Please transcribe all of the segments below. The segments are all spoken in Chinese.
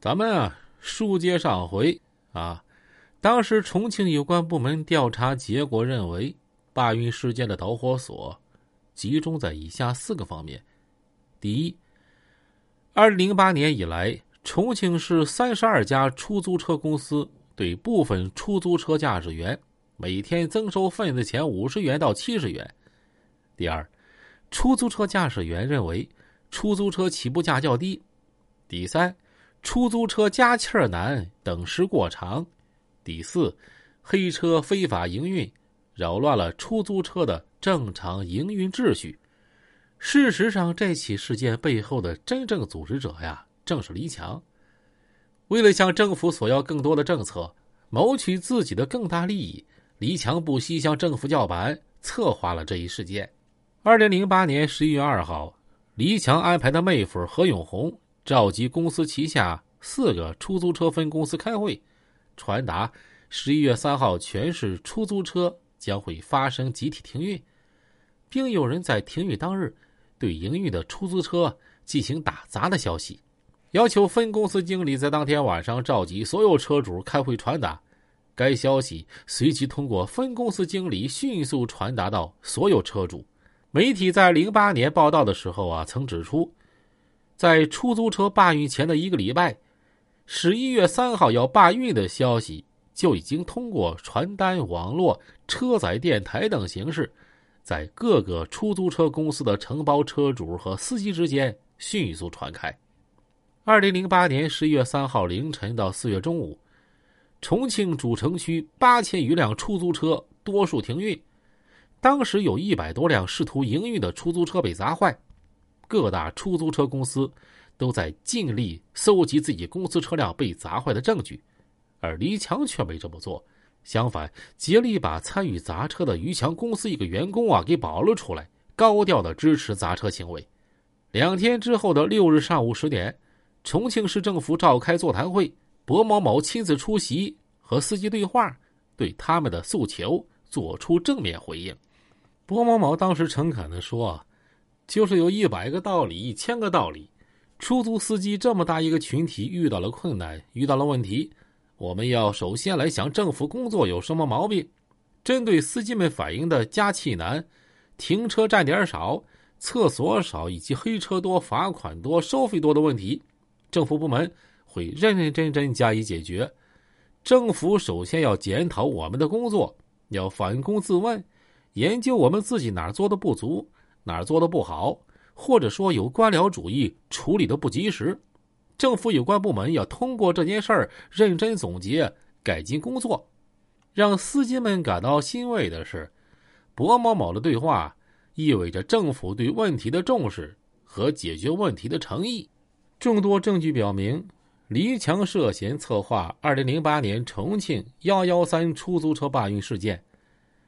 咱们啊，书接上回。啊，当时重庆有关部门调查结果认为，罢运事件的导火索集中在以下四个方面：第一，二零零八年以来，重庆市三十二家出租车公司对部分出租车驾驶员每天增收份子钱五十元到七十元；第二，出租车驾驶员认为出租车起步价较低；第三，出租车加气儿难，等时过长；第四，黑车非法营运，扰乱了出租车的正常营运秩序。事实上，这起事件背后的真正组织者呀，正是黎强。为了向政府索要更多的政策，谋取自己的更大利益，黎强不惜向政府叫板，策划了这一事件。二零零八年十一月二号，黎强安排的妹夫何永红召集公司旗下四个出租车分公司开会，传达十一月三号全市出租车将会发生集体停运，并有人在停运当日对营运的出租车进行打砸的消息，要求分公司经理在当天晚上召集所有车主开会传达。该消息随即通过分公司经理迅速传达到所有车主。媒体在零八年报道的时候啊，曾指出，在出租车罢运前的一个礼拜，十一月三号要罢运的消息就已经通过传单、网络、车载电台等形式，在各个出租车公司的承包车主和司机之间迅速传开。二零零八年十一月三号凌晨到四月中午，重庆主城区八千余辆出租车多数停运。当时有一百多辆试图营运的出租车被砸坏，各大出租车公司都在尽力搜集自己公司车辆被砸坏的证据，而黎强却没这么做，相反，竭力把参与砸车的于强公司一个员工啊给保了出来，高调的支持砸车行为。两天之后的六日上午十点，重庆市政府召开座谈会，薄某某亲自出席和司机对话，对他们的诉求做出正面回应。薄某某当时诚恳的说：“就是有一百个道理，一千个道理。出租司机这么大一个群体遇到了困难，遇到了问题，我们要首先来想政府工作有什么毛病。针对司机们反映的加气难、停车站点少、厕所少以及黑车多、罚款多、收费多的问题，政府部门会认认真真加以解决。政府首先要检讨我们的工作，要反躬自问。”研究我们自己哪儿做的不足，哪儿做的不好，或者说有官僚主义处理的不及时，政府有关部门要通过这件事儿认真总结改进工作。让司机们感到欣慰的是，薄某某的对话意味着政府对问题的重视和解决问题的诚意。众多证据表明，黎强涉嫌策划2008年重庆“幺幺三”出租车罢运事件。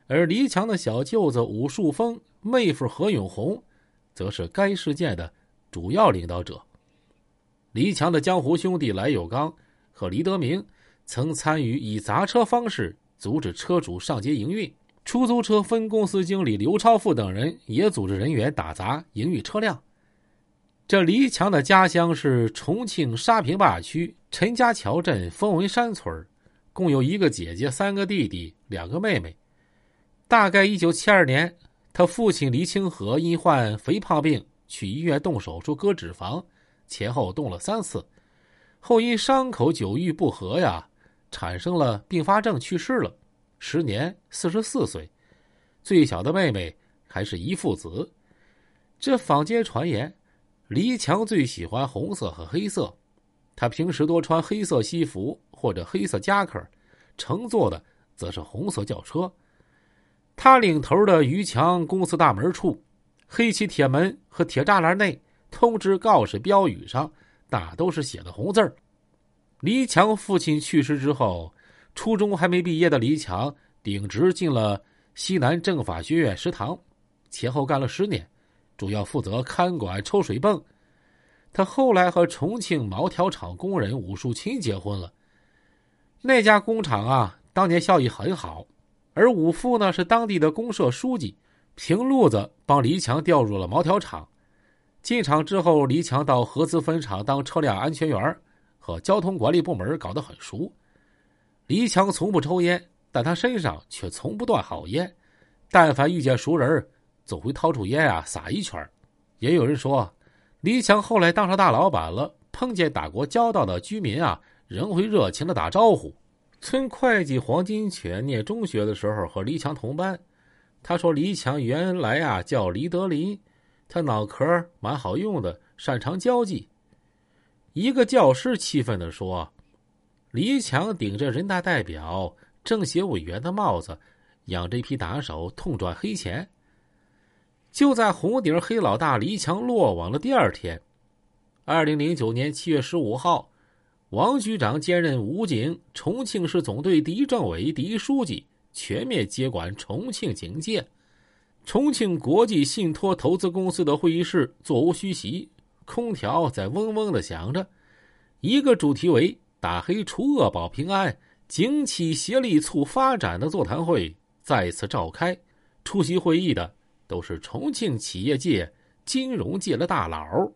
而黎强的小舅子武树峰、妹夫何永红，则是该事件的主要领导者。黎强的江湖兄弟来有刚和黎德明，曾参与以砸车方式阻止车主上街营运。出租车分公司经理刘超富等人也组织人员打砸营运车辆。这黎强的家乡是重庆沙坪坝区陈家桥镇丰文山村，共有一个姐姐、三个弟弟、两个妹妹。大概一九七二年，他父亲黎清河因患肥胖病去医院动手术割脂肪，前后动了三次，后因伤口久愈不合呀，产生了并发症去世了，时年四十四岁。最小的妹妹还是一父子。这坊间传言，黎强最喜欢红色和黑色，他平时多穿黑色西服或者黑色夹克，乘坐的则是红色轿车。他领头的于强公司大门处，黑漆铁门和铁栅栏内，通知告示标语上大都是写的红字儿。黎强父亲去世之后，初中还没毕业的黎强顶职进了西南政法学院食堂，前后干了十年，主要负责看管抽水泵。他后来和重庆毛条厂工人武树清结婚了。那家工厂啊，当年效益很好。而五父呢是当地的公社书记，凭路子帮黎强调入了毛条厂。进厂之后，黎强到合资分厂当车辆安全员，和交通管理部门搞得很熟。黎强从不抽烟，但他身上却从不断好烟。但凡遇见熟人，总会掏出烟啊撒一圈。也有人说，黎强后来当上大老板了，碰见打过交道的居民啊，仍会热情的打招呼。村会计黄金犬念中学的时候和黎强同班，他说黎强原来啊叫黎德林，他脑壳蛮好用的，擅长交际。一个教师气愤的说：“黎强顶着人大代表、政协委员的帽子，养这批打手痛赚黑钱。”就在红顶黑老大黎强落网的第二天，二零零九年七月十五号，王局长兼任武警重庆市总队第一政委、第一书记，全面接管重庆警界。重庆国际信托投资公司的会议室座无虚席。空调在嗡嗡的响着，一个主题为“打黑除恶保平安，警企协力促发展”的座谈会再次召开。出席会议的都是重庆企业界、金融界的大佬。